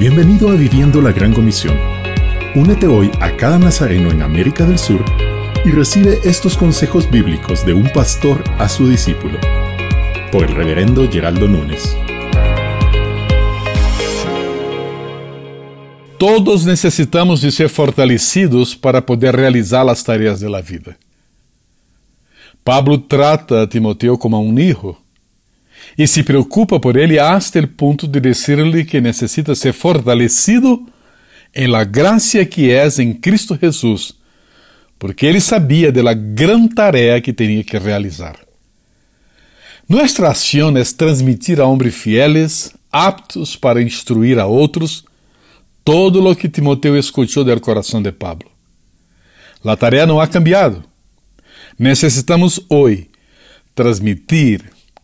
Bienvenido a Viviendo la Gran Comisión. Únete hoy a cada nazareno en América del Sur y recibe estos consejos bíblicos de un pastor a su discípulo. Por el reverendo Geraldo Núñez. Todos necessitamos de ser fortalecidos para poder realizar as tarefas da vida. Pablo trata a Timoteo como a um hijo e se preocupa por ele hasta el ponto de dizer-lhe que necessita ser fortalecido em la gracia que é em Cristo Jesus, porque ele sabia da gran tarefa que tinha que realizar. Nuestra ação é transmitir a homens fieles, aptos para instruir a outros, todo lo que Timoteo escuchou do coração de Pablo. La tarefa não ha cambiado. Necessitamos hoje transmitir,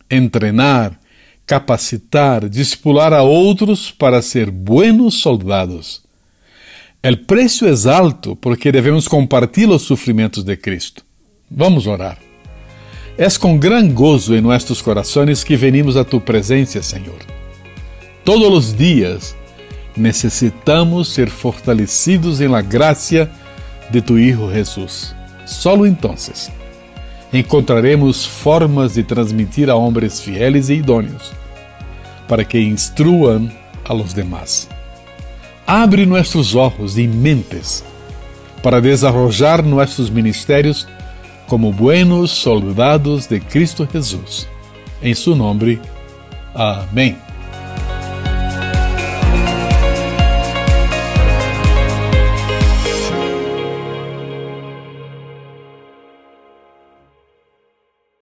entrenar, capacitar, discipular a outros para ser buenos soldados. O preço é alto porque devemos compartilhar os sofrimentos de Cristo. Vamos orar. É com gran gozo em nossos corações que venimos a tu presença, Senhor. Todos os dias necessitamos ser fortalecidos em la gracia de tu Hijo Jesus. Solo entonces encontraremos formas de transmitir a homens fieles e idôneos, para que instruam a los demás. Abre nossos olhos e mentes para desarrollar nossos ministérios como buenos soldados de Cristo Jesus. Em seu nome. Amém.